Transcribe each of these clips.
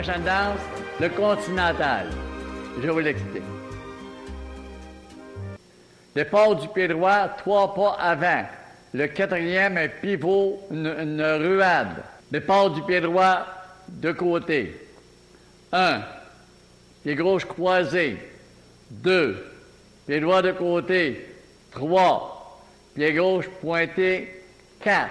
Prochaine danse, le continental. Je vous l'explique. Départ du pied droit, trois pas avant. Le quatrième, un pivot, une, ruade. Départ du pied droit, de côté. Un, pied gauche croisé. Deux, pied droit de côté. Trois, pied gauche pointé. Quatre.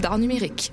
d'art numérique.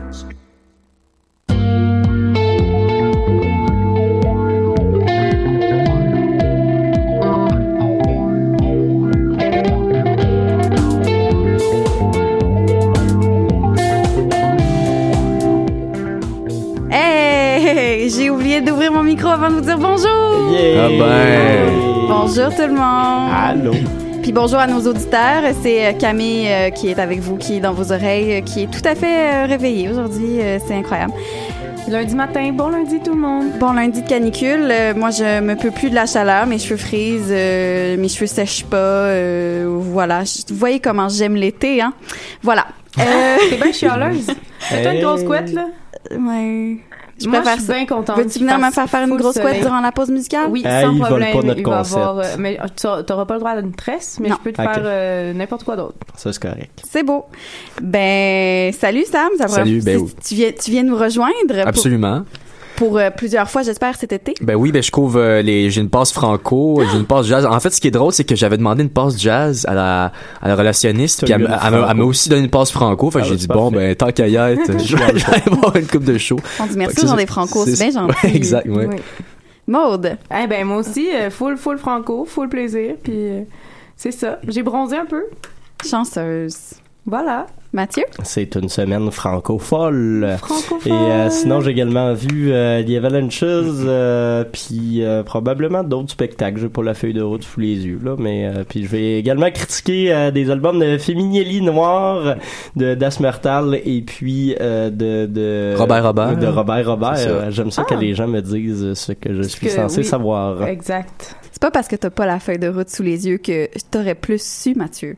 Ah ben. Bonjour tout le monde! Allô. Puis bonjour à nos auditeurs. C'est euh, Camille euh, qui est avec vous, qui est dans vos oreilles, euh, qui est tout à fait euh, réveillée aujourd'hui. Euh, c'est incroyable. Lundi matin, bon lundi tout le monde. Bon lundi de canicule. Euh, moi, je me peux plus de la chaleur. Mes cheveux frisent, euh, mes cheveux sèchent pas. euh, voilà. Vous voyez comment j'aime l'été, hein? Voilà. Euh, T'es bien chialeuse. T'as une grosse couette, là? ouais. Je Moi, préfère je suis ça. bien contente. Veux-tu venir me faire faire une grosse couette durant la pause musicale? Oui, Ah, sans problème. pas notre il va concept. avoir, euh, mais tu t'auras pas le droit d'une tresse, mais Non. je peux te faire euh, n'importe quoi d'autre. Ça, c'est correct. C'est beau. Ben, salut Sam. Ça va- Salut, ben tu- oui. tu, viens, tu viens nous rejoindre Absolument. pour, euh, plusieurs fois, j'espère, cet été. Ben oui, ben je couvre euh, les. J'ai une passe franco, j'ai une passe jazz. En fait, ce qui est drôle, c'est que j'avais demandé une passe jazz à la, à la relationniste, puis elle, m'a- aussi donné une passe franco. Fait que Ah, j'ai ouais, dit bon, ben tant qu'à y être, je vais aller voir une coupe de show. On dit merci aux gens des Franco, c'est bien gentil. Ouais, exact, ouais. Oui. Maude. Eh ben, moi aussi, euh, full, full franco, full plaisir, puis euh, c'est ça. J'ai bronzé un peu. Chanceuse. Voilà. Mathieu? C'est une semaine franco-folle. Francophone. Et euh, sinon, j'ai également vu euh, The Avalanches, euh, puis euh, probablement d'autres spectacles. J'ai pas la feuille de route sous les yeux, là, mais euh, puis je vais également critiquer euh, des albums de Féminielli Noir, de Dasmertal, et puis euh, de, de Robert Robert. De Robert Robert. J'aime ça Ah. que les gens me disent ce que je suis que censé oui. savoir. Exact. C'est pas parce que t'as pas la feuille de route sous les yeux que t'aurais plus su, Mathieu.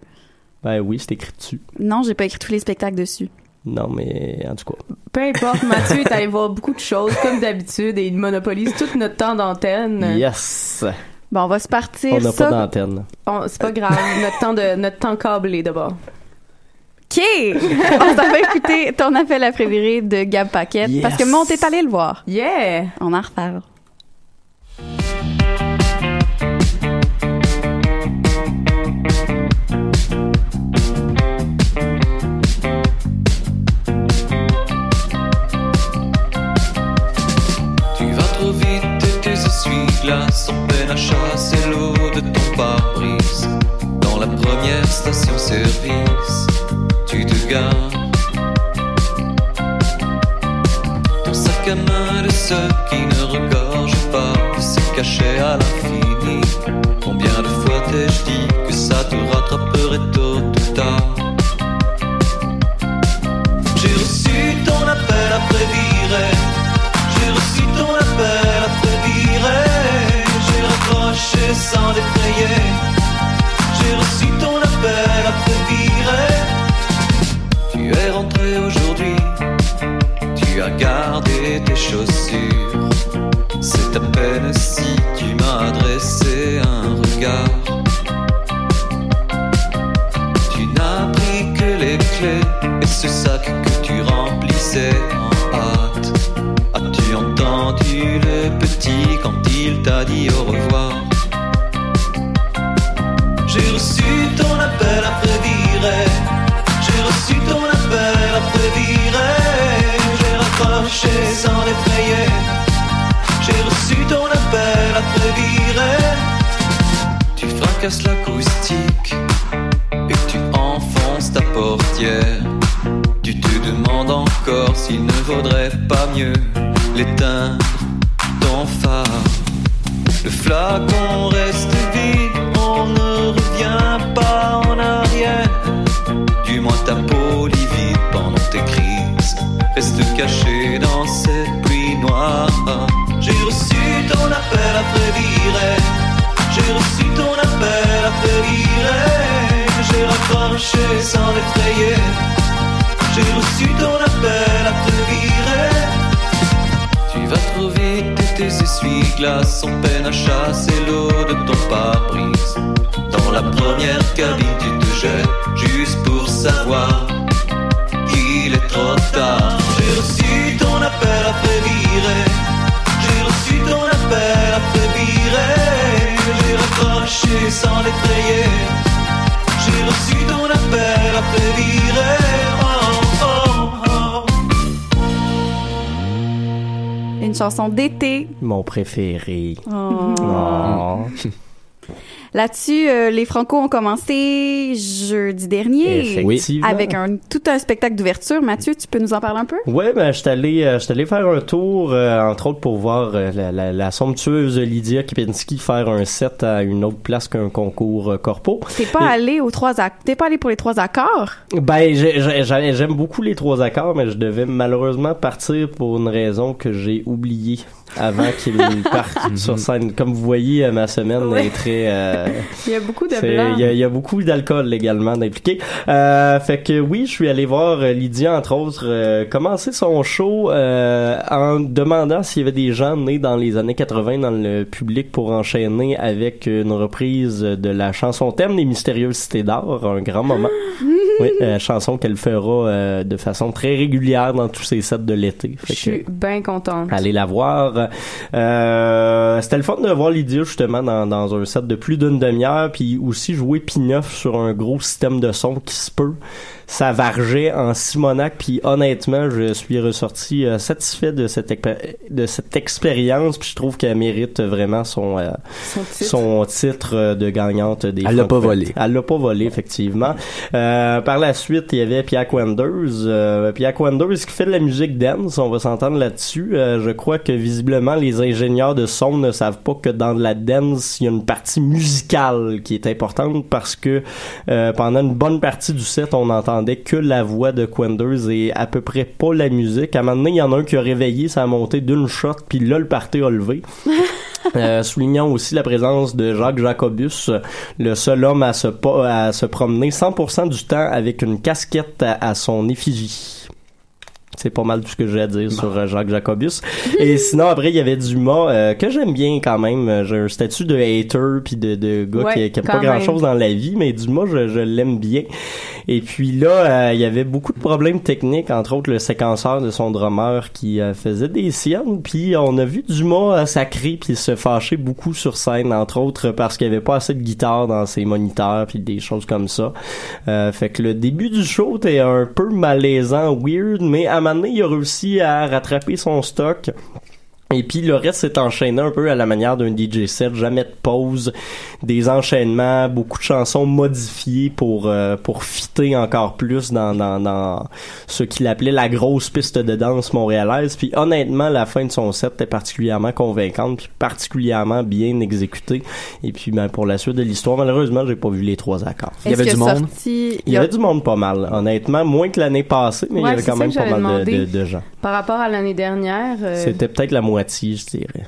Ben oui, c'est écrit dessus. Non, j'ai pas écrit tous les spectacles dessus. Non, mais en tout cas. Peu importe, Mathieu est allé voir beaucoup de choses, comme d'habitude, et il monopolise tout notre temps d'antenne. Yes! Bon, on va se partir On n'a pas d'antenne. C'est pas grave, notre temps de notre temps câblé d'abord. OK! on s'en va écouter ton appel à préféré de Gab Paquette Yes. parce que mon t'es allé le voir. Yeah! On en reparle. En peine à chasser l'eau de ton pare-brise. Dans la première station-service, tu te gares. Ton sac à main de ceux qui ne regorge pas de se cacher à l'infini. Combien de fois t'ai-je dit que ça te rattraperait tôt ou tard? J'ai raccroché sans défrayer. J'ai reçu ton appel après virée. Tu es rentré aujourd'hui. Tu as gardé tes chaussures. Tu fracasses l'acoustique et tu enfonces ta portière. Tu te demandes encore s'il ne vaudrait pas mieux l'éteindre ton phare. Le flacon reste vide, on ne revient pas en arrière. Du moins ta peau livide pendant tes crises reste cachée dans cette pluie noire. J'ai reçu ton appel après virée. J'ai reçu ton appel Sans l'effrayer. J'ai reçu ton appel après virée. Tu vas trop vite tes essuie-glaces ont peine à chasser l'eau de ton pare-brise. Dans la première cabine, tu te jettes juste pour savoir qu'il est trop tard. J'ai reçu ton appel après virée. J'ai reçu ton appel après virée. J'ai raccroché sans l'effrayer. J'ai reçu chanson d'été. Mon préféré. Oh. Oh. Là-dessus, euh, les Franco ont commencé jeudi dernier avec un tout un spectacle d'ouverture. Mathieu, tu peux nous en parler un peu? Ouais, ben, je suis allé, euh, allé faire un tour, euh, entre autres pour voir la, la, la somptueuse Lydia Kipinski faire un set à une autre place qu'un concours corpo. T'es pas Et- allé aux trois. T'es pas allé pour les trois accords? Ben, j'ai- j'ai- j'ai- j'aime beaucoup les trois accords, mais je devais malheureusement partir pour une raison que j'ai oubliée avant qu'ils partent sur scène. Comme vous voyez, euh, ma semaine Ouais. est très... euh, Il y a beaucoup de. Il y, a- il y a beaucoup d'alcool également d'impliqué. Euh, fait que oui, je suis allé voir euh, Lydia, entre autres, euh, commencer son show euh, en demandant s'il y avait des gens nés dans les années 80 dans le public pour enchaîner avec une reprise de la chanson thème des Mystérieuses Cités d'Or, un grand moment. oui, euh, chanson qu'elle fera euh, de façon très régulière dans tous ses sets de l'été. Je suis bien contente. Allez la voir. Euh, C'était le fun de voir Lydia justement dans, dans un set de plus d'une demi-heure, puis aussi jouer P9 sur un gros système de son qui se peut. Ça vargeait en Simonac, puis honnêtement, je suis ressorti euh, satisfait de cette de cette expérience, puis je trouve qu'elle mérite vraiment son euh, Son titre. son titre euh, de gagnante des Elle l'a pas volé. Elle l'a pas volé, effectivement. Euh, par la suite, il y avait Pierre Wenders. Euh, Pierre Wenders qui fait de la musique dance, on va s'entendre là-dessus. Euh, je crois que visiblement, les ingénieurs de son ne savent pas que dans de la dance, il y a une partie musicale qui est importante parce que euh, pendant une bonne partie du set, on que la voix de Quenders et à peu près pas la musique. À un moment donné, il y en a un qui a réveillé, ça a monté d'une shot, puis là, le party a levé. Euh, soulignant aussi la présence de Jacques Jacobus, le seul homme à se, pa- à se promener 100% du temps avec une casquette à, à son effigie. C'est pas mal tout ce que j'ai à dire sur euh, Jacques Jacobus. Et sinon, après, il y avait Dumas, euh, que j'aime bien quand même. J'ai un statut de hater puis de, de gars Ouais, qui, qui aime pas grand-chose dans la vie, mais Dumas, je, je l'aime bien. Et puis là, euh, il y avait beaucoup de problèmes techniques, entre autres le séquenceur de son drummer qui euh, faisait des siennes. Puis on a vu Dumas euh, sacrer puis se fâcher beaucoup sur scène, entre autres parce qu'il y avait pas assez de guitare dans ses moniteurs puis des choses comme ça. Euh, fait que le début du show était un peu malaisant, weird, mais à un moment donné, il a réussi à rattraper son stock. Et puis le reste s'est enchaîné un peu à la manière d'un DJ set, jamais de pause, des enchaînements, beaucoup de chansons modifiées pour euh, pour fitter encore plus dans dans, dans ce qu'il appelait la grosse piste de danse montréalaise. Puis honnêtement, la fin de son set était particulièrement convaincante, puis particulièrement bien exécutée. Et puis ben pour la suite de l'histoire, malheureusement, j'ai pas vu les trois accords. Il y avait du monde? sorti- Il y avait du monde pas mal, honnêtement, moins que l'année passée, mais il y avait quand même pas mal de, de gens. Par rapport à l'année dernière. euh, C'était peut-être la moitié, je dirais.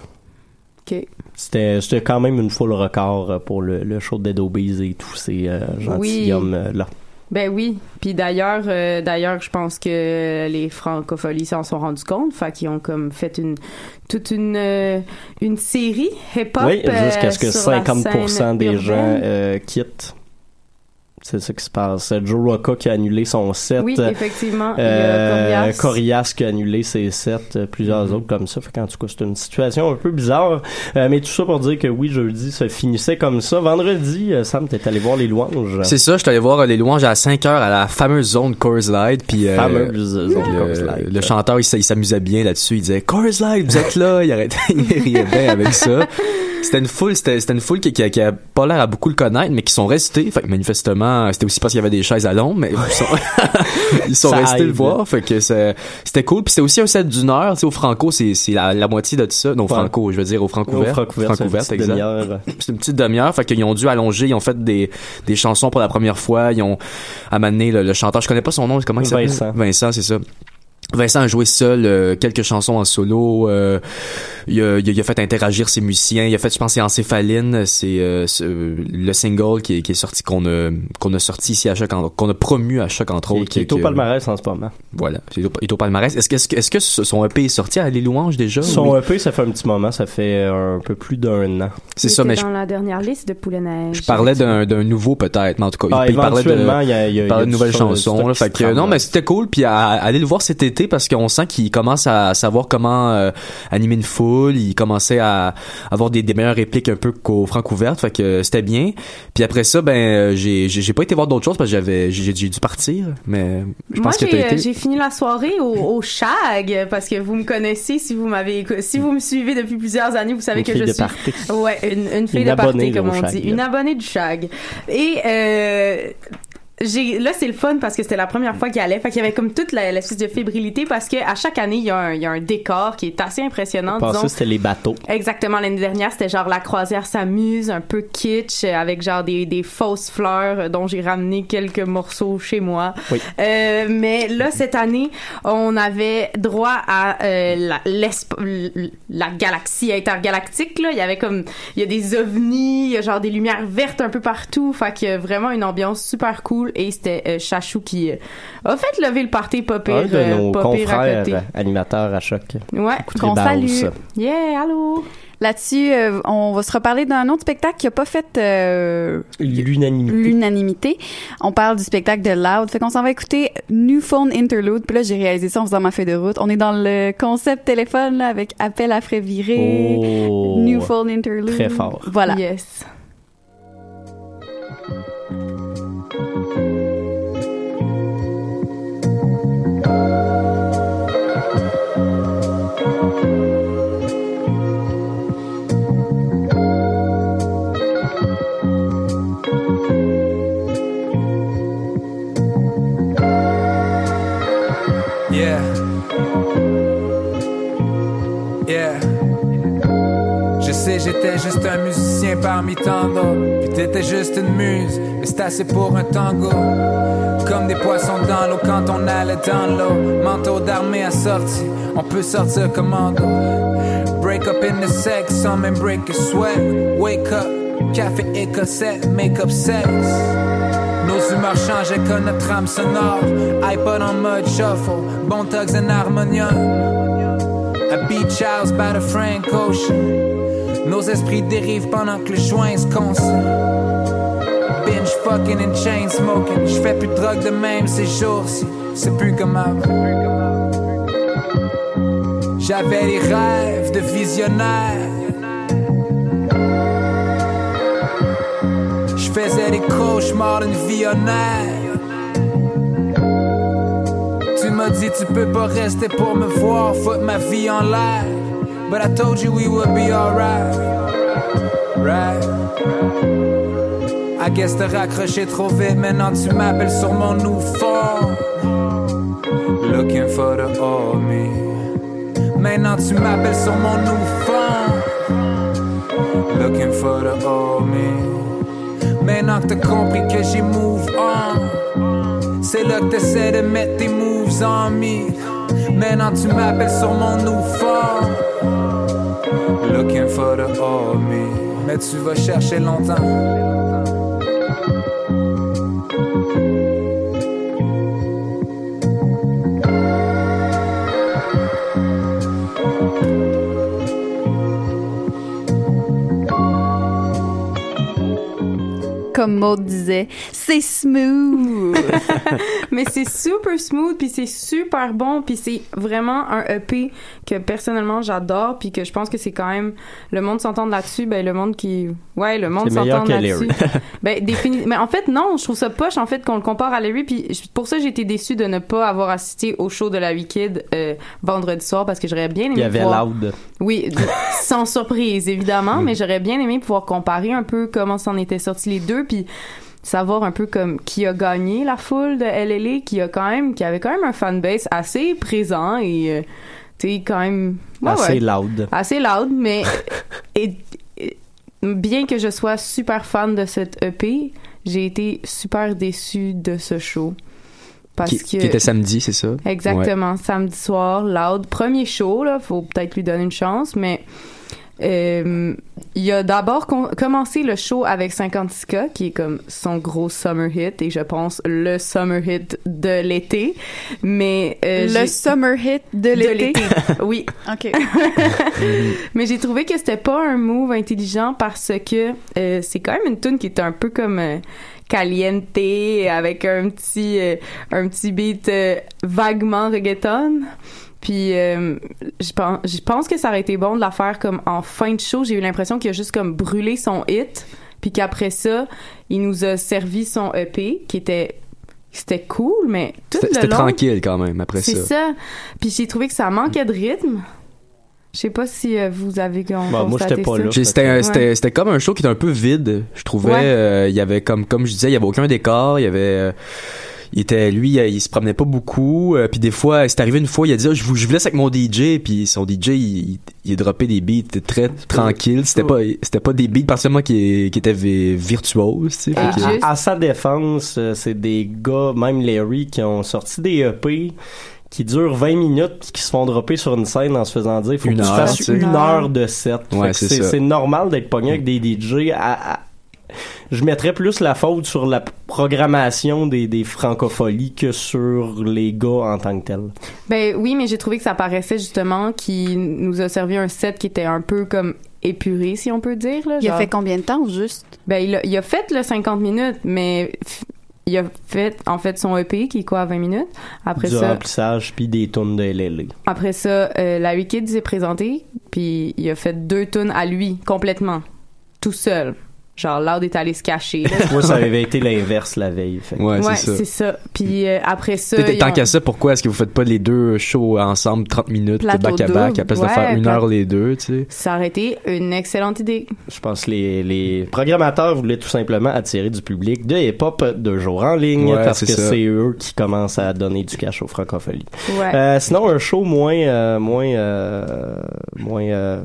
C'était, c'était quand même une full record euh, pour le, le show de Dead et tous ces euh, gentilshommes-là. Ben oui. Puis d'ailleurs, euh, d'ailleurs, je pense que les francopholies s'en sont rendus compte. Fait qu'ils ont comme fait une toute une euh, une série hip-hop. Oui, jusqu'à ce que euh, sur la 50% scène des urbaine. gens quittent. C'est ça qui se passe. Joe Rocca qui a annulé son set. Oui, effectivement. A Euh, Corias. Corias qui a annulé ses sets, euh, plusieurs autres comme ça. Fait qu'en tout cas, c'est une situation un peu bizarre. Euh, mais tout ça pour dire que oui, jeudi, ça finissait comme ça. Vendredi, euh, Sam, t'es allé voir les louanges. C'est ça, je suis allé voir euh, les louanges à 5 heures à la fameuse zone Coors Light. Puis, euh, Fameuse zone le, Light. Le chanteur, il s'amusait bien là-dessus. Il disait Coors Light, vous êtes là. Il arrêtait, il riait bien avec ça. C'était une foule, c'était, c'était une foule qui, qui, qui a pas l'air à beaucoup le connaître, mais qui sont restés. Fait que manifestement, c'était aussi parce qu'il y avait des chaises à l'ombre, mais ils sont, ils sont Ça restés le voir. Fait que c'était cool. Puis c'était aussi un set d'une heure. Tu sais, au Franco, c'est, c'est la, la moitié de ça. Non, Ouais. Franco, je veux dire au Francouvert. Au Francouvert, c'est une une petite demi-heure, fait qu'ils ont dû allonger, ils ont fait des, des chansons pour la première fois, ils ont amené le, le chanteur, je connais pas son nom, comment il s'appelle? Vincent. Vincent, c'est ça. Vincent a joué seul euh, quelques chansons en solo. euh, il, a, il a- il a fait interagir ses musiciens. Il a fait, je pense, c'est Encéphaline. C'est euh, le single qui est, qui est sorti qu'on a qu'on a sorti ici à choc, qu'on a promu à choc entre autres. qui est au palmarès en ce moment. Voilà, il est au, palmarès. Est-ce que est-ce que, est-ce que son EP est sorti à les louanges déjà Son Oui? EP, ça fait un petit moment, ça fait un peu plus d'un an. C'est ça, mais je, dans la dernière liste de Poulet Neige. je parlais d'un nouveau peut-être, mais en tout cas, Ah, il, il parlait de éventuellement, il y a- il y a- parlait de nouvelles chansons. Là, fait que, non, mais c'était cool. Puis aller le voir cet été parce qu'on sent qu'il commence à savoir comment euh, animer une foule. Il commençait à avoir des, des meilleures répliques un peu qu'au Francouverte. Fait que c'était bien. Puis après ça, ben euh, j'ai j'ai pas été voir d'autres choses parce que j'avais j'ai dû partir. Mais je Moi, que j'ai t'as été. j'ai fini la soirée au, au Shag parce que vous me connaissez, si vous m'avez, si vous me suivez depuis plusieurs années, vous savez Une que fille je de suis, party. ouais, une, une fille Une de party comme on Shag, dit, là. une abonnée du Shag. Et euh, là c'est le fun parce que c'était la première fois qu'il allait fait qu'il y avait comme toute la, l'espèce de fébrilité parce que à chaque année il y a un, il y a un décor qui est assez impressionnant Passé, disons c'était les bateaux. Exactement, l'année dernière, c'était genre la croisière s'amuse, un peu kitsch, avec genre des, des fausses fleurs dont j'ai ramené quelques morceaux chez moi. Oui. Euh, mais là, cette année, on avait droit à euh, la, la galaxie intergalactique. Là. Il y avait comme, il y a des ovnis, il y a genre des lumières vertes un peu partout. Fait que vraiment une ambiance super cool. Et c'était euh, Chachou qui euh, a fait lever le party pas pire, Un de euh, nos confrères animateurs à choc. Ouais, Qu'on salue. Yeah, allô? Là-dessus, euh, on va se reparler d'un autre spectacle qui a pas fait euh, L'unanimité. On parle du spectacle de Loud. Fait qu'on s'en va écouter New Phone Interlude. Puis là, j'ai réalisé ça en faisant ma feuille de route. On est dans le concept téléphone là, avec appel à frais virés. Oh. New Phone Interlude. Très fort. Voilà. Yes. J'étais juste un musicien parmi tant d'autres. Puis t'étais juste une muse, c'est assez pour un tango. Comme des poissons dans l'eau quand on allait dans l'eau. Manteau d'armée assorti, on peut sortir commando. Break up in the sex, some and break a sweat. Wake up, café écossais, make up sex. Nos humeurs changeaient comme notre âme sonore. iPod en mode shuffle, bon tugs en harmonium. A beach house by the Frank Ocean. Nos esprits dérivent pendant que le joint se consomme. Binge fucking and chain smoking. J'fais plus de drogue de même ces jours-ci. C'est plus comme avant. J'avais des rêves de visionnaire. Je faisais des cauchemars d'une vie honnête. Tu m'as dit tu peux pas rester pour me voir, foutre ma vie en l'air. But I told you we would be alright. T'as raccroché trop vite, maintenant tu m'appelles sur mon new phone. Looking for the me. Maintenant tu m'appelles sur mon new phone. Looking for the me. Maintenant que t'as compris que j'ai move on. C'est là que t'essaies de mettre tes moves en me. Maintenant tu m'appelles sur mon new phone. Looking for the me. Mais tu vas chercher longtemps. Comme Maud disait, c'est smooth. mais c'est super smooth puis c'est super bon puis c'est vraiment un EP que personnellement j'adore puis que je pense que c'est quand même le monde s'entend là-dessus ben le monde qui ouais le monde s'entend là-dessus ben défini mais en fait non je trouve ça poche en fait qu'on le compare à Larry puis pour ça j'ai été déçue de ne pas avoir assisté au show de la Wicked euh, vendredi soir parce que j'aurais bien aimé Il y avait voir- Loud. oui, sans surprise, évidemment, mais j'aurais bien aimé pouvoir comparer un peu comment s'en étaient sortis les deux, puis savoir un peu comme qui a gagné la foule de LLA, qui a quand même, qui avait quand même un fanbase assez présent et, euh, tu sais, quand même... ouais, Assez ouais. loud. Assez loud, mais et- et- bien que je sois super fan de cette EP, j'ai été super déçue de ce show. Parce qui, que... qui était samedi, c'est ça? Exactement, samedi soir, Loud, premier show là, faut peut-être lui donner une chance, mais euh, il a d'abord com- commencé le show avec 56K, qui est comme son gros summer hit, et je pense le summer hit de l'été, mais euh, Le summer hit de l'été. oui. OK. Mais j'ai trouvé que c'était pas un move intelligent parce que euh, c'est quand même une tune qui est un peu comme euh, caliente avec un petit euh, un petit beat euh, vaguement reggaeton. Puis euh, je pense je pense que ça aurait été bon de la faire comme en fin de show. J'ai eu l'impression qu'il a juste comme brûlé son hit, puis qu'après ça, il nous a servi son EP qui était c'était cool, mais tout C'était le c'était long, tranquille quand même après c'est ça. ça. Puis j'ai trouvé que ça manquait de rythme. Je sais pas si euh, vous avez con- Bah, moi, constaté j'étais pas ça. là. C'était Ouais. c'était c'était comme un show qui était un peu vide, je trouvais. Ouais. Euh, Il y avait comme comme je disais, il y avait aucun décor, il y avait euh, il était lui il, il se promenait pas beaucoup euh, puis des fois c'est arrivé une fois il a dit Ah, je vous je vous laisse avec mon DJ puis son DJ il, il, il a droppé des beats très tranquilles c'était pas c'était pas des beats particulièrement qui, qui étaient vi- virtuoses tu sais que- à- à sa défense, euh, c'est des gars, même Larry, qui ont sorti des EP qui durent 20 minutes puis qui se font dropper sur une scène en se faisant dire faut Une que tu heure, fasses tu sais. une heure de set. Fait Ouais, que c'est c'est ça. c'est normal d'être pogné avec des DJ à- à- je mettrais plus la faute sur la programmation des, des francopholies que sur les gars en tant que tels. Ben oui, mais j'ai trouvé que ça paraissait justement qu'il nous a servi un set qui était un peu comme épuré, si on peut dire. Là, Il a fait combien de temps, juste? Ben il a, il a fait le 50 minutes, mais il a fait en fait son EP qui est quoi à 20 minutes? Après du ça, remplissage puis des tonnes de LLA. après ça, euh, la Wicked s'est présenté, puis il a fait deux tunes à lui complètement, tout seul. Genre Loud est allé se cacher. là. Moi, ça avait été l'inverse la veille. fait ouais, ouais, c'est ça. Puis euh, après ça, Tant ont- qu'à ça, pourquoi est-ce que vous faites pas les deux shows ensemble 30 minutes Plateau back à back à place de Ouais, faire une plat- heure les deux, tu sais? ça aurait été une excellente idée. Je pense que les, les programmateurs voulaient tout simplement attirer du public de hip-hop de jour en ligne Ouais, parce que c'est eux qui commencent à donner du cash aux francopholies. Ouais. Euh, sinon, un show moins, euh, moins, euh, moins euh,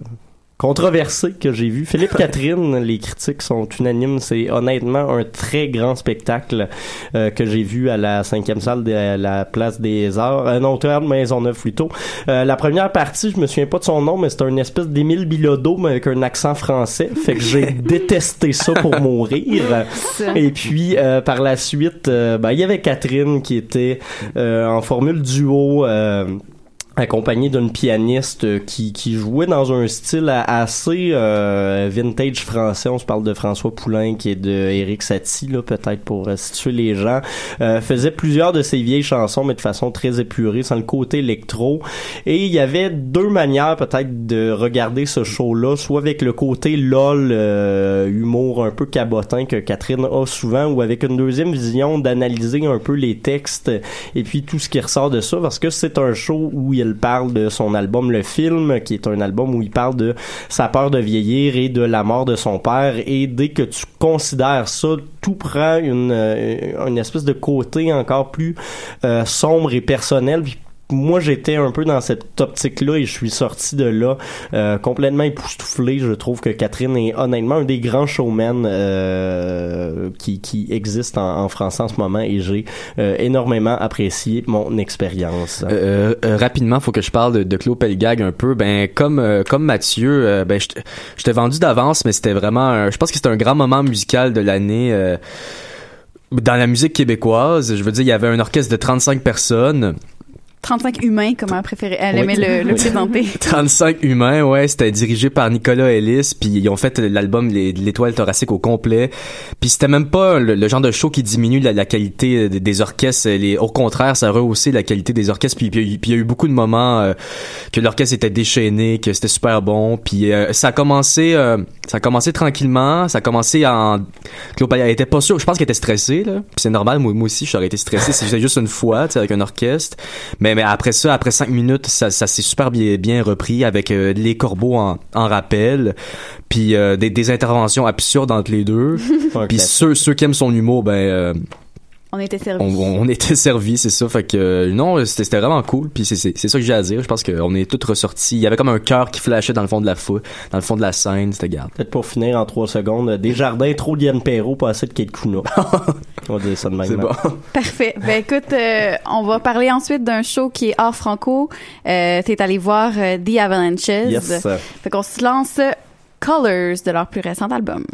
controversé que j'ai vu. Philippe Catherine, les critiques sont unanimes. C'est honnêtement un très grand spectacle euh, que j'ai vu à la cinquième salle de la Place des Arts. Euh, non, Théâtre Maisonneuve plutôt. Euh, la première partie, je me souviens pas de son nom, mais c'était une espèce d'Émile Bilodeau, mais avec un accent français. Fait que j'ai détesté ça pour mourir. Et puis euh, par la suite, euh, ben, il y avait Catherine qui était euh, en formule duo. Accompagnée d'une pianiste euh, qui, jouait dans un style a- assez euh, vintage français. On se parle de François Poulain qui est de Eric Satie, là, peut-être pour euh, situer les gens. Faisait plusieurs de ses vieilles chansons, mais de façon très épurée, sans le côté électro. Et il y avait deux manières peut-être de regarder ce show-là, soit avec le côté lol, humour un peu cabotin que Catherine a souvent, ou avec une deuxième vision d'analyser un peu les textes et puis tout ce qui ressort de ça, parce que c'est un show où il il parle de son album Le Film, qui est un album où il parle de sa peur de vieillir et de la mort de son père. Et dès que tu considères ça, tout prend une, euh, une espèce de côté encore plus euh, sombre et personnel. Moi j'étais un peu dans cette optique là et je suis sorti de là euh, complètement époustouflé je trouve que Catherine est honnêtement un des grands showmen euh, qui, qui existe en, en France en ce moment et j'ai euh, énormément apprécié mon expérience Euh, euh, rapidement, faut que je parle de, de Claude Pelgag un peu. Ben comme euh, comme Mathieu, euh, ben je t'ai vendu d'avance, mais c'était vraiment, un- je pense que c'était un grand moment musical de l'année. euh, dans la musique québécoise, je veux dire, il y avait un orchestre de 35 personnes. 35 humains, comme elle préférait. Elle Oui. aimait le, le Oui. présenter. 35 humains, ouais, c'était dirigé par Nicolas Ellis, puis ils ont fait l'album l'étoile thoracique au complet. Puis c'était même pas le, le genre de show qui diminue la, la qualité des, orchestres, les, au contraire, ça a rehaussé la qualité des orchestres. Puis puis puis il y a eu beaucoup de moments euh, que l'orchestre était déchaîné, que c'était super bon. Puis euh, ça a commencé, euh, ça a commencé tranquillement, ça a commencé en Claude elle était pas sûr, je pense qu'elle était stressée là. Puis c'est normal, moi, moi aussi j'aurais été stressé si c'était juste une fois, tu sais, avec un orchestre. Mais mais après ça, après cinq minutes, ça, ça s'est super bien, bien repris avec euh, les corbeaux en, en rappel, puis euh, des, des interventions absurdes entre les deux. puis ceux, ceux qui aiment son humour, ben euh, On était servis. on, on était servis, c'est ça. Fait que euh, non, c'était c'était vraiment cool. Puis c'est c'est c'est ça que j'ai à dire. Je pense qu'on est tous ressortis. Il y avait comme un cœur qui flashait dans le fond de la foule, dans le fond de la scène. C'était garde. Peut-être pour finir en trois secondes, des jardins trop Diane Perrault, pas assez de Kate Kuna. On va dire ça de même. C'est bon. Parfait. Ben écoute, euh, on va parler ensuite d'un show qui est hors franco. Euh, T'es allé voir euh, The Avalanches. Yes. Fait qu'on se lance euh, Colors de leur plus récent album.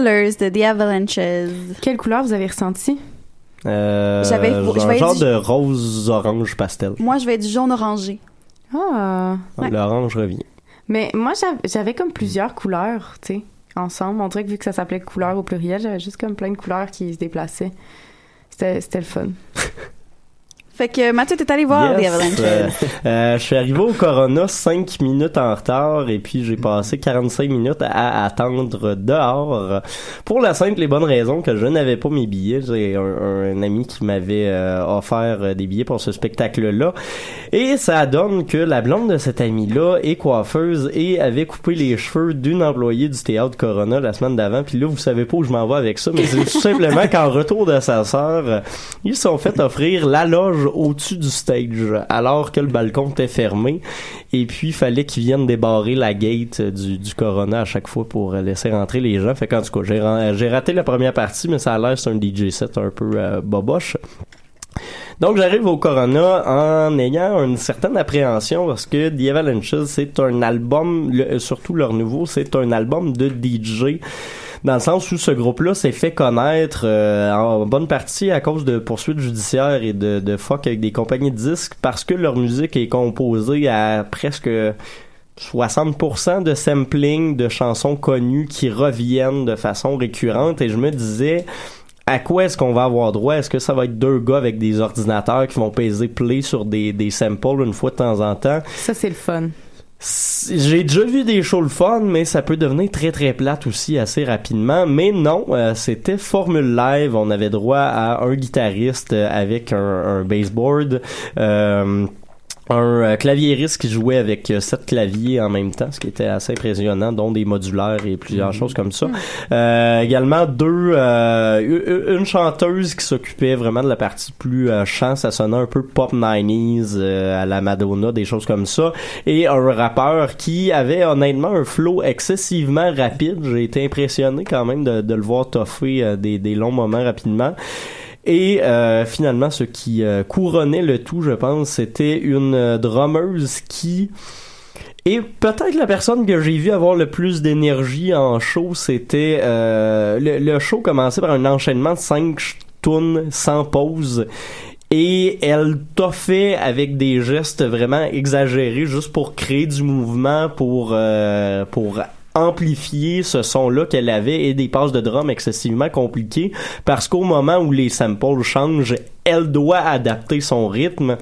Colors de The Avalanches. Quelle couleur vous avez ressenti? Euh, J'avais- un genre de rose-orange pastel. Moi, je vais du jaune orangé. Ah. L'orange revient. Mais moi, j'av- j'avais comme plusieurs couleurs, tu sais, ensemble. On dirait que vu que ça s'appelait couleurs au pluriel, j'avais juste comme plein de couleurs qui se déplaçaient. C'était le fun. Fait que Mathieu, t'es allé voir The Yes, Avalanches. euh, euh, je suis arrivé au Corona 5 minutes en retard et puis j'ai passé 45 minutes à attendre dehors pour la simple et bonne raison que je n'avais pas mes billets. J'ai un, un ami qui m'avait euh, offert euh, des billets pour ce spectacle-là et ça donne que la blonde de cet ami-là est coiffeuse et avait coupé les cheveux d'une employée du théâtre Corona la semaine d'avant. Puis là, vous savez pas où je m'en vais avec ça, mais c'est tout simplement qu'en retour de sa sœur, euh, ils se sont fait offrir la loge au-dessus du stage alors que le balcon était fermé et puis il fallait qu'ils viennent débarrer la gate euh, du, du Corona à chaque fois pour euh, laisser rentrer les gens. Fait tout cas, j'ai, raté la première partie, mais ça a l'air c'est un DJ set un peu euh, boboche. Donc j'arrive au Corona en ayant une certaine appréhension parce que The Avalanches c'est un album, surtout leur nouveau, c'est un album de DJ dans le sens où ce groupe-là s'est fait connaître euh, en bonne partie à cause de poursuites judiciaires et de, de fuck avec des compagnies de disques parce que leur musique est composée à presque 60% de sampling de chansons connues qui reviennent de façon récurrente et je me disais à quoi est-ce qu'on va avoir droit? Est-ce que ça va être deux gars avec des ordinateurs qui vont peser play sur des, des samples une fois de temps en temps? Ça, c'est le fun. J'ai déjà vu des shows le fun, mais ça peut devenir très très plate aussi assez rapidement. Mais non, euh, c'était formule live. On avait droit à un guitariste avec un, un baseboard. Euh, un euh, claviériste qui jouait avec euh, sept claviers en même temps, ce qui était assez impressionnant, dont des modulaires et plusieurs choses comme ça. Euh, également deux, euh, une chanteuse qui s'occupait vraiment de la partie plus euh, chant, ça sonnait un peu pop 90s euh, à la Madonna, des choses comme ça, et un rappeur qui avait honnêtement un flow excessivement rapide. J'ai été impressionné quand même de, de le voir toffer des, des longs moments rapidement. Et euh, finalement, ce qui euh, couronnait le tout, je pense, c'était une euh, drummeuse qui et peut-être la personne que j'ai vu avoir le plus d'énergie en show, c'était euh, le, le show commençait par un enchaînement de cinq ch- tunes sans pause. Et elle toffait avec des gestes vraiment exagérés juste pour créer du mouvement, pour euh, pour amplifier ce son-là qu'elle avait et des passes de drum excessivement compliquées parce qu'au moment où les samples changent, elle doit adapter son rythme.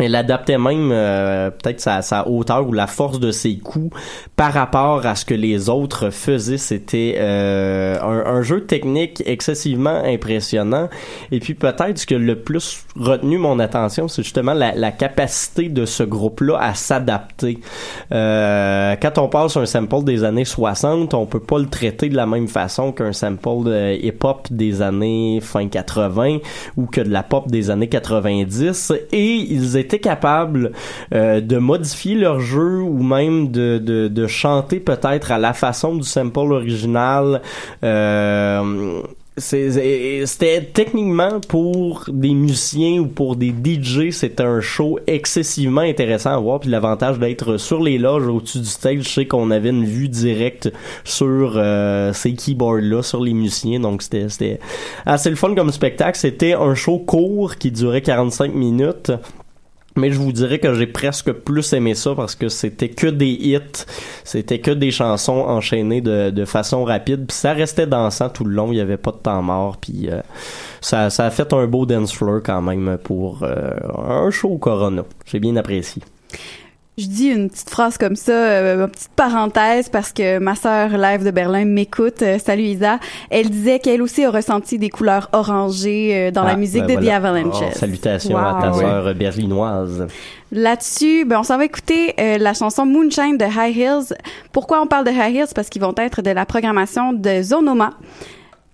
Elle adaptait même euh, peut-être sa, hauteur ou la force de ses coups par rapport à ce que les autres faisaient. C'était euh, un, jeu technique excessivement impressionnant. Et puis peut-être ce que le plus retenu mon attention, c'est justement la, capacité de ce groupe-là à s'adapter. Euh, quand on passe un sample des années 60, on peut pas le traiter de la même façon qu'un sample de hip-hop des années fin 80 ou que de la pop des années 90. Et ils étaient capables euh, de modifier leur jeu ou même de, de, de chanter peut-être à la façon du sample original. Euh, c'est- c'est- c'était techniquement pour des musiciens ou pour des DJ, c'était un show excessivement intéressant à voir. Puis l'avantage d'être sur les loges au-dessus du stage, sais qu'on avait une vue directe sur euh, ces keyboards-là, sur les musiciens. Donc c'était assez le fun comme spectacle. C'était un show court qui durait 45 minutes. Mais je vous dirais que j'ai presque plus aimé ça parce que c'était que des hits, c'était que des chansons enchaînées de, de façon rapide, puis ça restait dansant tout le long, il y avait pas de temps mort, puis euh, ça, ça a fait un beau dance floor quand même pour euh, un show Corona. J'ai bien apprécié. Je dis une petite phrase comme ça, euh, une petite parenthèse, parce que ma sœur live de Berlin m'écoute. Euh, salut Isa. Elle disait qu'elle aussi a ressenti des couleurs orangées euh, dans la Ah, musique ben de voilà. The Avalanches. Oh, salutations à ta sœur berlinoise. Là-dessus, ben, on s'en va écouter euh, la chanson Moonshine de High Hills. Pourquoi on parle de High Hills? Parce qu'ils vont être de la programmation de Zonoma.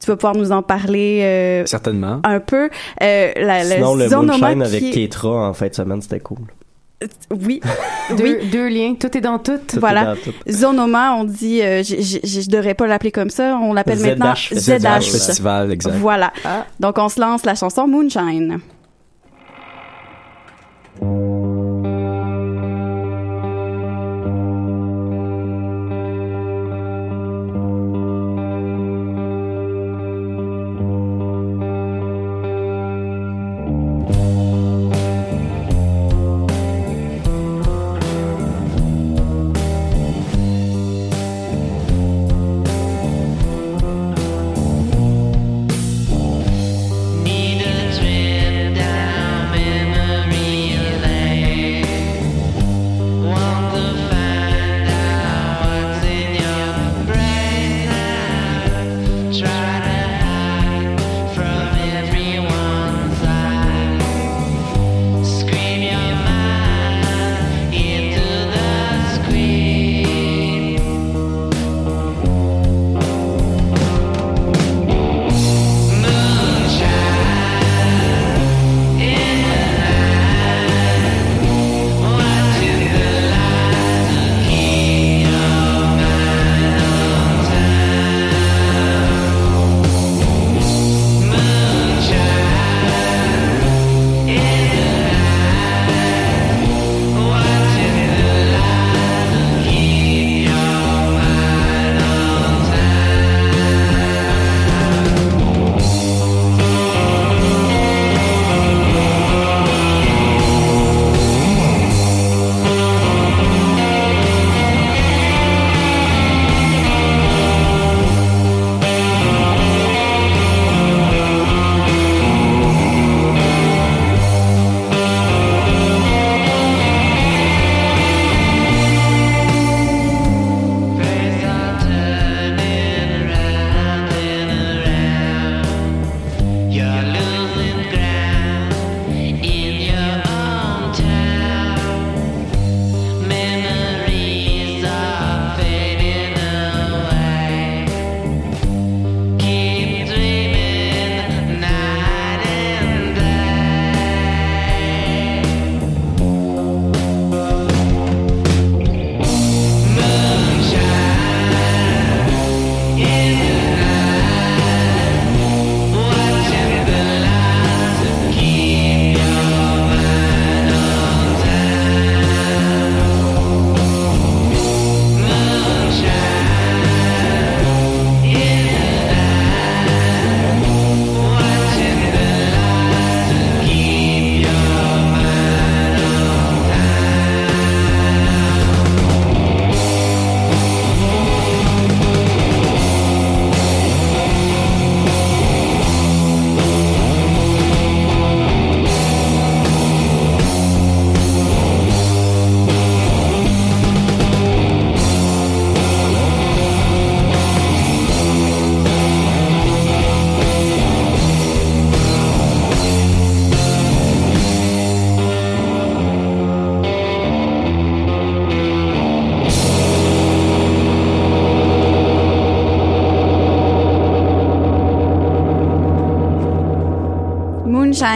Tu vas pouvoir nous en parler euh, Certainement. un peu. Euh, la, Sinon, le Zonoma Moonshine avec qui Ketra en fin de semaine, c'était cool. Oui. Deux, oui. deux liens, tout est dans tout. Voilà. dans tout. Zonoma, on dit, euh, j- j- j- je devrais pas l'appeler comme ça, on l'appelle ZH maintenant Festival. ZH. Festival, exact. Voilà. Donc on se lance la chanson Moonshine.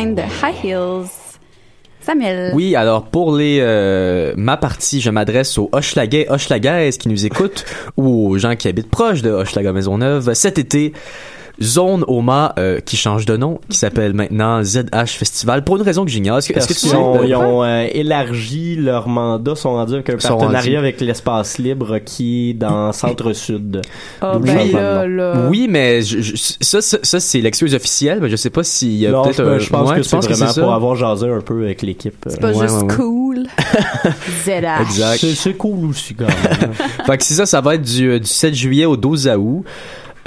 De High Heels. Samuel. Oui, alors pour les euh, ma partie, je m'adresse aux Hochelaga, Hochelaga, qui nous écoutent ou aux gens qui habitent proche de Hochelaga Maisonneuve. Cet été, Zone Oma euh, qui change de nom, qui s'appelle maintenant ZH Festival pour une raison que j'ignore. Est-ce que, tu Ils sais, ont, euh, ils ont, euh, élargi leur mandat, sont rendus avec un partenariat rendus. avec l'espace libre qui est dans Centre-Sud. Ah, le ben là. Oui, mais je- je- ça, ça, ça, c'est l'excuse officielle, mais je sais pas s'il y a peut-être je, un- je pense ouais, que c'est vraiment pour avoir jasé un peu avec l'équipe. C'est pas Ouais, juste ouais, ouais. cool. ZH. Exact. C'est cool aussi quand même. fait que c'est ça, ça va être du, euh, du 7 juillet au 12 août.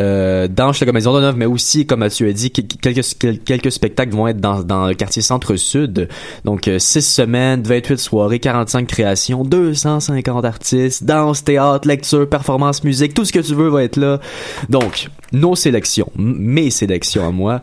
Euh, dans la Maison Neuve, mais aussi, comme tu as dit, que- quelques, quel- quelques spectacles vont être dans, dans le quartier centre-sud. Donc, 6 semaines, 28 soirées, 45 créations, 250 artistes, danse, théâtre, lecture, performance, musique, tout ce que tu veux va être là. Donc, nos sélections, mes sélections à moi.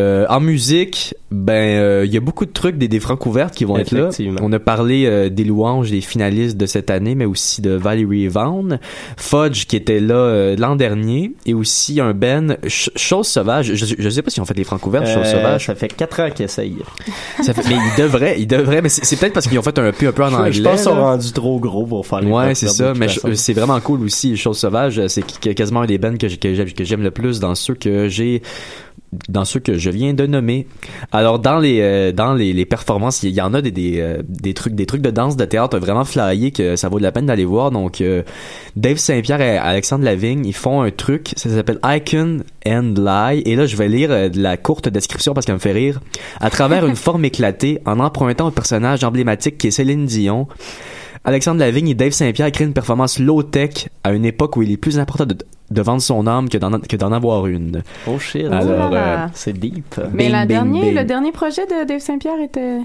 Euh, en musique, ben, euh, il y a beaucoup de trucs des, des francs ouvertes qui vont être là. On a parlé euh, des louanges des finalistes de cette année, mais aussi de Valerie Vaughn, Fudge qui était là euh, l'an dernier, et aussi un Ben Ch- Chose Sauvage. Je, je sais pas si on fait les francs ouvertes Chose Euh, Sauvage. Ça fait 4 ans qu'ils essayent. Ça fait- mais ils devraient, ils devraient, mais c'est peut-être parce qu'ils ont fait un peu un peu en anglais. Je pense qu'ils sont rendus trop gros pour faire les Ouais, c'est ça, mais c'est vraiment cool aussi. Chose sauvage, c'est qu- quasiment un des bands j'aime que j'aime le plus dans ceux que j'ai dans ceux que je viens de nommer. Alors dans les euh, dans les, les performances, il y, en a des des, euh, des trucs des trucs de danse de théâtre vraiment flyés que ça vaut de la peine d'aller voir. Donc euh, Dave Saint-Pierre et Alexandre Lavigne, ils font un truc, ça s'appelle Icon and Lie et là je vais lire euh, de la courte description parce qu'elle me fait rire. À travers une forme éclatée, en empruntant un personnage emblématique qui est Céline Dion, Alexandre Lavigne et Dave Saint-Pierre créent une performance low-tech à une époque où il est plus important de, de vendre son âme que d'en, que d'en avoir une. Oh shit. Alors, euh, C'est deep. Mais Bing, la bing, dernier, bing. le dernier projet de Dave Saint-Pierre était.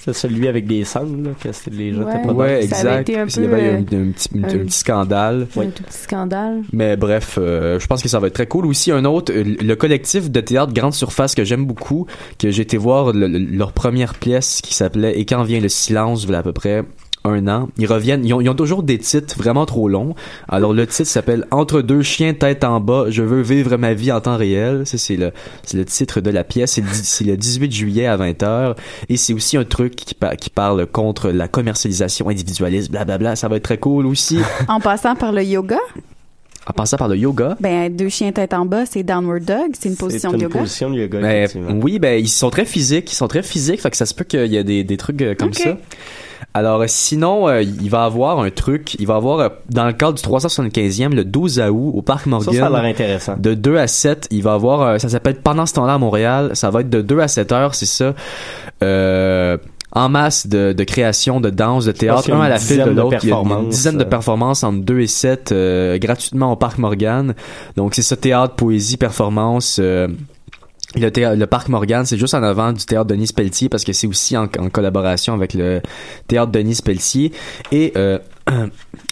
C'est celui avec des sangles, là, que c'était les gens Ouais. étaient pas ouais, Ça avait exact. été un Il y avait un, euh, un petit, un un- petit scandale. un tout petit scandale. Mais bref, euh, je pense que ça va être très cool. Aussi, un autre, euh, le collectif de théâtre Grande Surface que j'aime beaucoup, que j'ai été voir le- le- leur première pièce qui s'appelait Et quand vient le silence, voilà à peu près un an. Ils reviennent, ils ont, ils ont toujours des titres vraiment trop longs. Alors le titre s'appelle Entre deux chiens tête en bas, je veux vivre ma vie en temps réel. Ça c'est le c'est le titre de la pièce. C'est le, dix- c'est le 18 juillet à 20h et c'est aussi un truc qui, pa- qui parle contre la commercialisation individualiste, blablabla. Ça va être très cool aussi. En passant par le yoga, en passant par le yoga. ben deux chiens tête en bas, c'est downward dog, c'est une position C'est de une yoga. position de yoga, Mais, effectivement. oui, ben ils sont très physiques, ils sont très physiques, fait que ça se peut qu'il y a des, des trucs euh, comme ça. Alors euh, sinon, euh, il va avoir un truc, il va avoir euh, dans le cadre du 375e le 12 août au parc Ça, Morgan. ça a l'air intéressant. de 2 à 7, il va avoir euh, ça s'appelle pendant ce temps-là à Montréal, ça va être de 2 à 7 heures, c'est ça. Euh, en masse de, de création, de danse, de théâtre, a un à la file de l'autre. Il y a une performances, dizaine de performances entre 2 et 7 euh, gratuitement au Parc Morgan. Donc c'est ça, théâtre, poésie, performance. euh, le, le parc Morgan, c'est juste en avant du théâtre Denis Pelletier parce que c'est aussi en, en collaboration avec le théâtre Denis Pelletier. Et euh,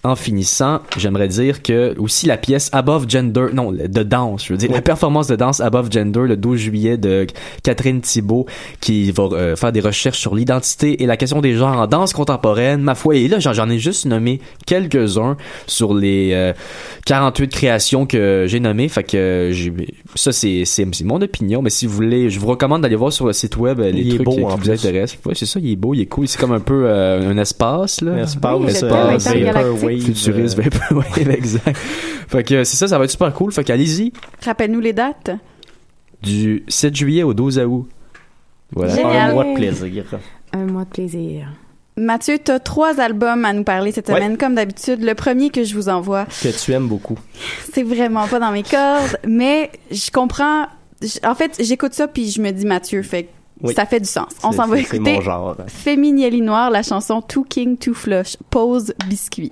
en finissant, j'aimerais dire que aussi la pièce Above Gender, non, de danse, je veux dire, la performance de danse Above Gender le 12 juillet de Catherine Thibault qui va euh, faire des recherches sur l'identité et la question des genres en danse contemporaine, ma foi. Et là, j'en j'en ai juste nommé quelques-uns sur les euh, 48 créations que j'ai nommées. Fait que euh, j'ai- ça, c'est c'est- c'est mon opinion. Mais si vous voulez, je vous recommande d'aller voir sur le site web euh, les Il est trucs beau, qui, en qui vous plus. intéressent. Ouais, c'est ça, il est beau, il est cool. C'est comme un peu euh, un espace, là. Espace, Oui, Vaporwave, futuriste, vapor- ouais, exact. Fait que c'est ça, ça va être super cool. Fait qu'allez-y Rappelle-nous les dates. du 7 juillet au 12 août. Voilà. Génial. Un mois de plaisir. Un mois de plaisir. Mathieu, tu as trois albums à nous parler cette Ouais. semaine, comme d'habitude. Le premier que je vous envoie, Que tu aimes beaucoup. c'est vraiment pas dans mes cordes, mais je comprends. En fait, j'écoute ça puis je me dis Mathieu, fait que Oui. ça fait du sens. On s'en va écouter genre. Féminielli Noir, la chanson Two King, Two Flush, Pause Biscuit.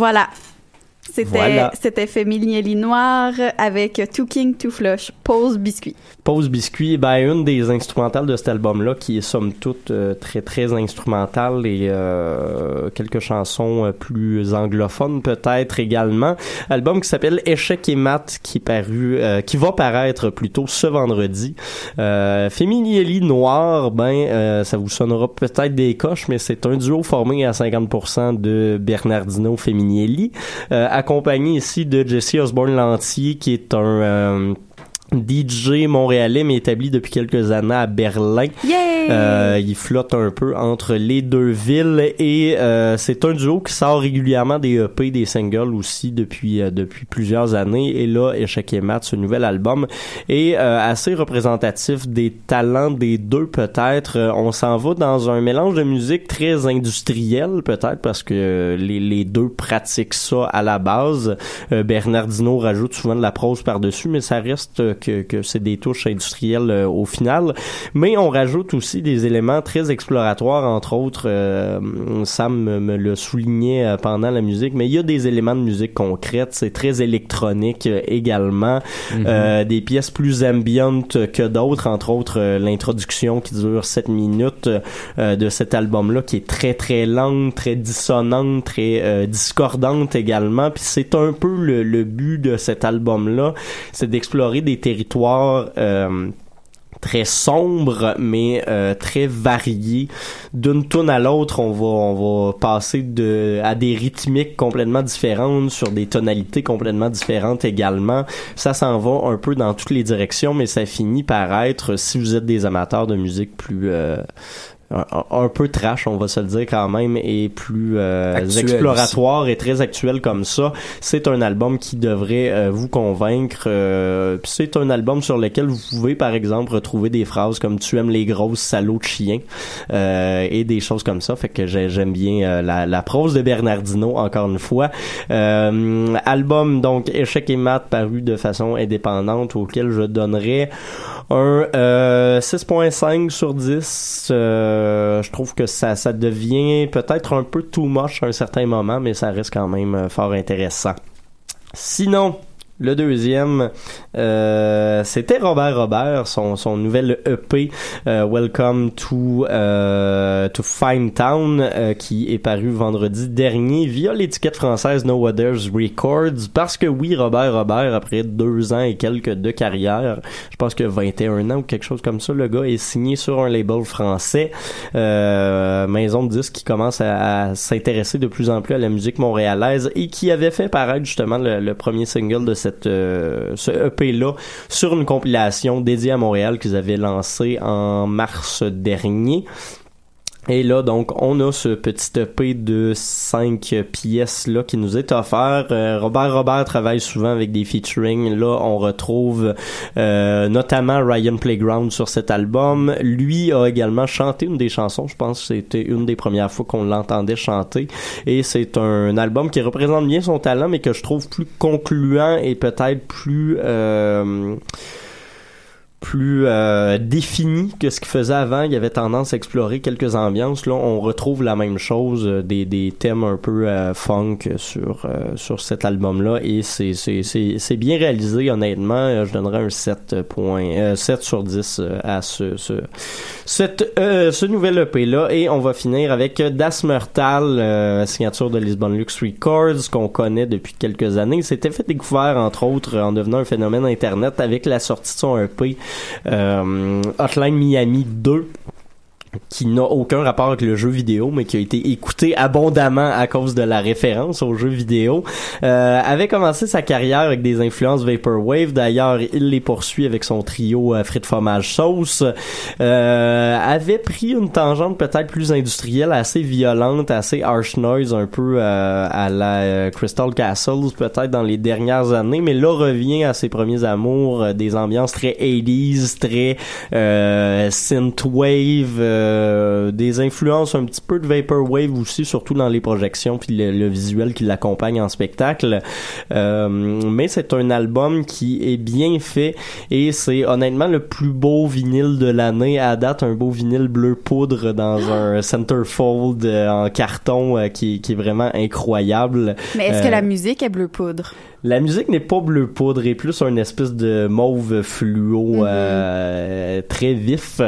Voilà. C'était Voilà. c'était Fémilielli Noir avec Two King, Two Flush, Pause Biscuit. Pause Biscuit, ben une des instrumentales de cet album-là qui est somme toute euh, très très instrumentale et euh, quelques chansons euh, plus anglophones peut-être également. Album qui s'appelle Échec et mat qui est paru, euh, qui va paraître plutôt ce vendredi. Euh, Feminielli Noir, ben euh, ça vous sonnera peut-être des coches, mais c'est un duo formé à 50% de Bernardino Feminielli, euh, accompagné ici de Jesse Osborne Lantier qui est un DJ montréalais mais établi depuis quelques années à Berlin. Euh, il flotte un peu entre les deux villes et euh, c'est un duo qui sort régulièrement des EP, des singles aussi depuis euh, depuis plusieurs années et là Échec et Mat, ce nouvel album est euh, assez représentatif des talents des deux peut-être. Euh, on s'en va dans un mélange de musique très industriel peut-être parce que les, les deux pratiquent ça à la base. Euh, Bernardino rajoute souvent de la prose par-dessus mais ça reste que, que c'est des touches industrielles au final. Mais on rajoute aussi des éléments très exploratoires, entre autres, euh, Sam me, me le soulignait euh, pendant la musique, mais il y a des éléments de musique concrète, c'est très électronique euh, également, Mhm. Euh, des pièces plus ambiantes que d'autres, entre autres l'introduction qui dure 7 minutes euh, de cet album-là, qui est très très lente, très dissonante, très discordante également, puis c'est un peu le, le but de cet album-là, c'est d'explorer des territoires très sombres mais euh, très variés d'une tune à l'autre on va on va passer de à des rythmiques complètement différentes sur des tonalités complètement différentes également. Ça s'en va un peu dans toutes les directions mais ça finit par être si vous êtes des amateurs de musique plus euh, un, un peu trash, on va se le dire quand même, et plus euh, exploratoire et très actuel comme ça. C'est un album qui devrait euh, vous convaincre. euh, c'est un album sur lequel vous pouvez, par exemple, retrouver des phrases comme "Tu aimes les grosses salauds de chiens" euh, et des choses comme ça. Fait que j'ai- j'aime bien euh, la, la prose de Bernardino encore une fois. Euh, album donc Échec et mat paru de façon indépendante auquel je donnerais un euh, 6.5 sur 10. Euh, je trouve que ça, ça devient peut-être un peu too much à un certain moment, mais ça reste quand même euh, fort intéressant. Sinon, le deuxième, euh, c'était Robert Robert, son, son nouvel EP euh, Welcome to euh, to Fine Town euh, qui est paru vendredi dernier via l'étiquette française No Others Records. Parce que oui Robert Robert après deux ans et quelques de carrière, je pense que 21 ans ou quelque chose comme ça, le gars est signé sur un label français, euh, maison de disques qui commence à, à s'intéresser de plus en plus à la musique montréalaise et qui avait fait paraître justement le, le premier single de cette euh, ce EP là sur une compilation dédiée à Montréal qu'ils avaient lancée en mars dernier. Et là, donc, on a ce petit EP de cinq pièces là qui nous est offert. Euh, Robert Robert travaille souvent avec des featuring. Là, on retrouve euh, notamment Ryan Playground sur cet album. Lui a également chanté une des chansons. Je pense que c'était une des premières fois qu'on l'entendait chanter. Et c'est un album qui représente bien son talent, mais que je trouve plus concluant et peut-être plus... euh, plus euh, défini que ce qu'il faisait avant. Il avait tendance à explorer quelques ambiances. Là, on retrouve la même chose, euh, des, des thèmes un peu euh, funk sur euh, sur cet album-là, et c'est c'est c'est c'est bien réalisé. Honnêtement, je donnerais un 7 point, euh, 7 sur 10 euh, à ce ce cette, ce nouvel EP là, et on va finir avec Das Murtal, signature de Lisbon Lux Records qu'on connaît depuis quelques années. Il s'était fait découvert entre autres en devenant un phénomène internet avec la sortie de son EP Hotline Miami 2 qui n'a aucun rapport avec le jeu vidéo, mais qui a été écouté abondamment à cause de la référence au jeu vidéo, euh, avait commencé sa carrière avec des influences Vaporwave. D'ailleurs, il les poursuit avec son trio euh, frites fromage sauce. Euh, avait pris une tangente peut-être plus industrielle, assez violente, assez harsh noise, un peu euh, à la euh, Crystal Castles peut-être dans les dernières années, mais là revient à ses premiers amours, euh, des ambiances très 80s, très synthwave, euh, des influences un petit peu de vaporwave aussi, surtout dans les projections puis le, le visuel qui l'accompagne en spectacle. Euh, mais c'est un album qui est bien fait et c'est honnêtement le plus beau vinyle de l'année à date, un beau vinyle bleu poudre dans un centerfold euh, en carton qui, qui est vraiment incroyable. Mais est-ce que la musique est bleu poudre? La musique n'est pas bleu poudre, et plus un espèce de mauve fluo Mhm. euh, très vif.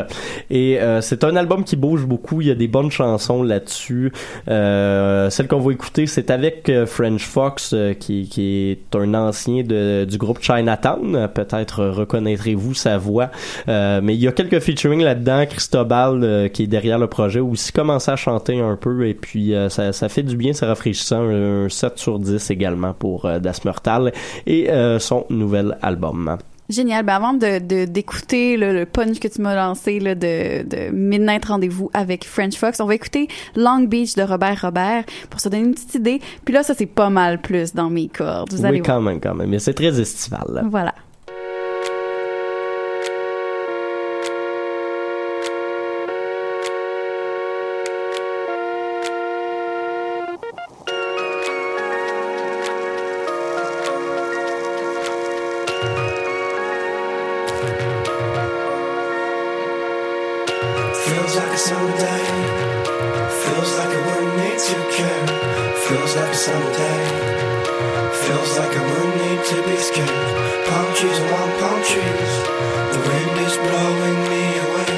Et euh, c'est un album qui bouge beaucoup. Il y a des bonnes chansons là-dessus. Euh, celle qu'on va écouter, c'est avec euh, French Fox, qui, qui est un ancien de, du groupe Chinatown. Peut-être reconnaîtrez-vous sa voix. Euh, mais il y a quelques featuring là-dedans. Cristobal, qui est derrière le projet, aussi commencé à chanter un peu. Et puis, euh, ça, ça fait du bien, c'est rafraîchissant. Un, un 7 sur 10 également pour Das Mortal et euh, son nouvel album. Génial. Ben avant de d'écouter le, le punch que tu m'as lancé là, de, de Midnight Rendez-vous avec French Fox, on va écouter Long Beach de Robert Robert pour se donner une petite idée. Puis là, ça c'est pas mal plus dans mes cordes. Vous allez oui, voir. quand même, quand même. Mais c'est très estival. Voilà. Feels like a summer day. Feels like I wouldn't need to be scared. Palm trees and wild palm trees. The wind is blowing me away,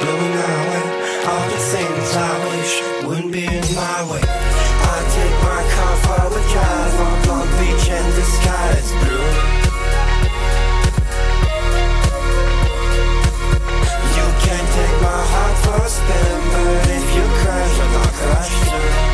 blowing away. All the things I wish wouldn't be in my way. I take my car for a drive on Long Beach and the sky is blue. You can take my heart for a spin, but if you crash, I'm not crash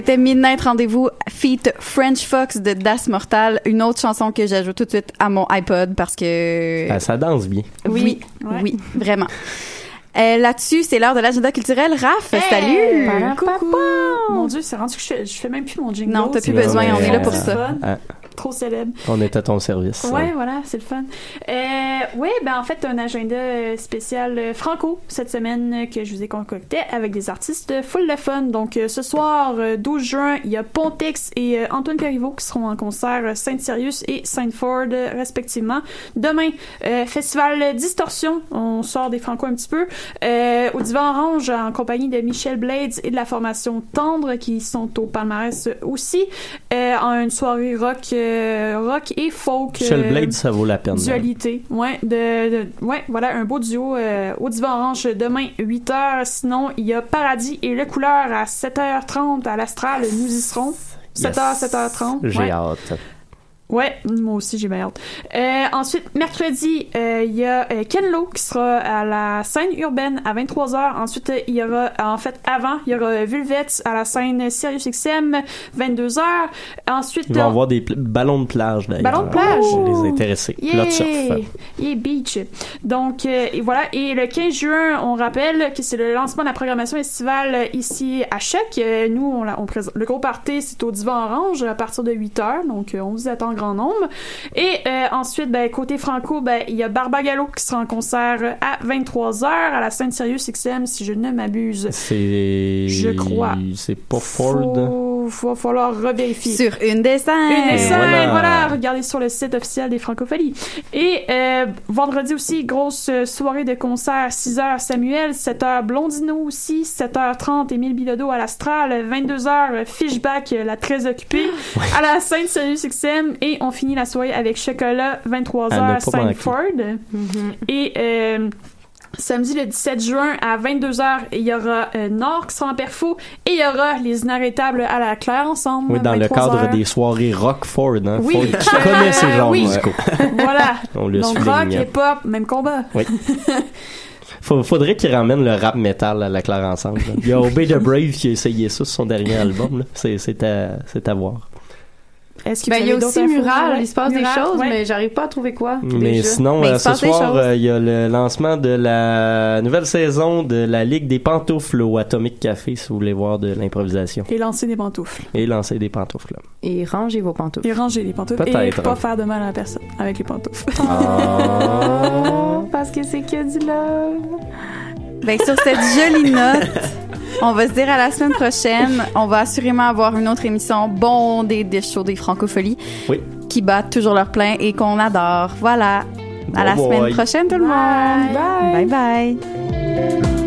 C'était Midnight Rendez-vous feat French Fox de Das Mortal, une autre chanson que j'ajoute tout de suite à mon iPod parce que Ah, ça danse bien. oui, Ouais. oui, vraiment. Euh, Là-dessus, c'est l'heure de l'agenda culturel. Raph, Hey! salut! Coucou! Mon Dieu, c'est rendu que je fais, je fais même plus mon jingle. Non, t'as plus besoin, on est là pour ça. Ah, Trop célèbre. on est à ton service. Ouais, voilà, c'est le fun. Euh, ouais, ben en fait, un agenda euh, spécial euh, franco cette semaine que je vous ai concocté avec des artistes full de fun. Donc euh, ce soir, euh, 12 juin, il y a Pontex et Antoine Corriveau qui seront en concert Saint-Sirius et Saint-Ford euh, respectivement. Demain, euh, festival Distorsion, on sort des franco un petit peu. Euh, au Divan Orange en compagnie de Michel Blades et de la formation Tendre qui sont au palmarès aussi. Euh, en une soirée rock, rock et folk. Michel euh, Blade, ça vaut la peine. Dualité. Ouais, de, de- ouais, voilà, un beau duo euh, au Divan Orange demain, 8h. Sinon, il y a Paradis et Le Couleur à 7h30 à l'Astral. Nous y serons. 7h, 7h30. J'ai ouais. hâte. Ouais, moi aussi j'ai bien hâte. Euh, ensuite, mercredi, euh, il y a euh, Ken Lo qui sera à la scène urbaine à 23h. Ensuite, il y aura, en fait, avant, il y aura Vulvet à la scène Sirius XM, 22h. Ensuite, Il va y on- avoir des ballons de plage d'ailleurs. Ballons de plage? Pour les intéressés. Là de surf. Yeah! Yeah, beach. Donc, euh, et voilà. Et le 15 juin, on rappelle que c'est le lancement de la programmation estivale euh, ici à. Euh, nous, on, on présente, le gros party, c'est au Divan Orange à partir de 8 heures. Donc, on vous attend en grand nombre. Et euh, ensuite, ben, côté franco, ben, il y a Barbagallo qui sera en concert euh, à 23 heures à la scène Sirius XM, si je ne m'abuse. C'est. Je crois. C'est pas Ford. Faut, faut falloir revérifier. Sur une des scènes. Une des scènes, voilà. voilà. Regardez sur le site officiel des Francopholies. Et euh, vendredi aussi, grosse soirée de concert, 6h Samuel, 7h Blondino aussi, 7h30 Émile Bilodeau à l'Astral, 22h Fishback, la très occupée, à la scène Sirius XM, et on finit la soirée avec Chocolat, À ne 23h pas Saint-Ford. Et euh, Samedi le 17 juin à 22h, il y aura euh, Nord qui sera en perfo et il y aura les inarrêtables à la Claire ensemble. Oui, dans le 23 cadre heures. des soirées rock Ford. Hein. Oui. Ford qui connaît ces genres Oui. musicaux. Voilà. On le Donc souligne. rock et pop, même combat. Oui. Faudrait qu'il ramène le rap metal à la Claire ensemble. là. Il y a Obey the Brave qui a essayé ça sur son dernier album. à, c'est à voir. Est-ce que Ben, y a aussi? Mural, il se passe Mural, des choses, ouais. mais j'arrive pas à trouver quoi. Mais déjà. sinon, Mais euh, ce soir, euh, il y a le lancement de la nouvelle saison de la Ligue des pantoufles au Atomic Café, si vous voulez voir de l'improvisation. Et lancer des pantoufles. Et lancer des pantoufles. là. Et rangez vos pantoufles. Et ranger les pantoufles. Et pas faire de mal à la personne avec les pantoufles. Oh, parce que c'est que du love. Ben, sur cette jolie note, on va se dire à la semaine prochaine. On va assurément avoir une autre émission bondée des shows des francopholies Oui. qui battent toujours leur plein et qu'on adore. Voilà. À la Bye semaine bye. prochaine, tout le monde. Bye bye. You.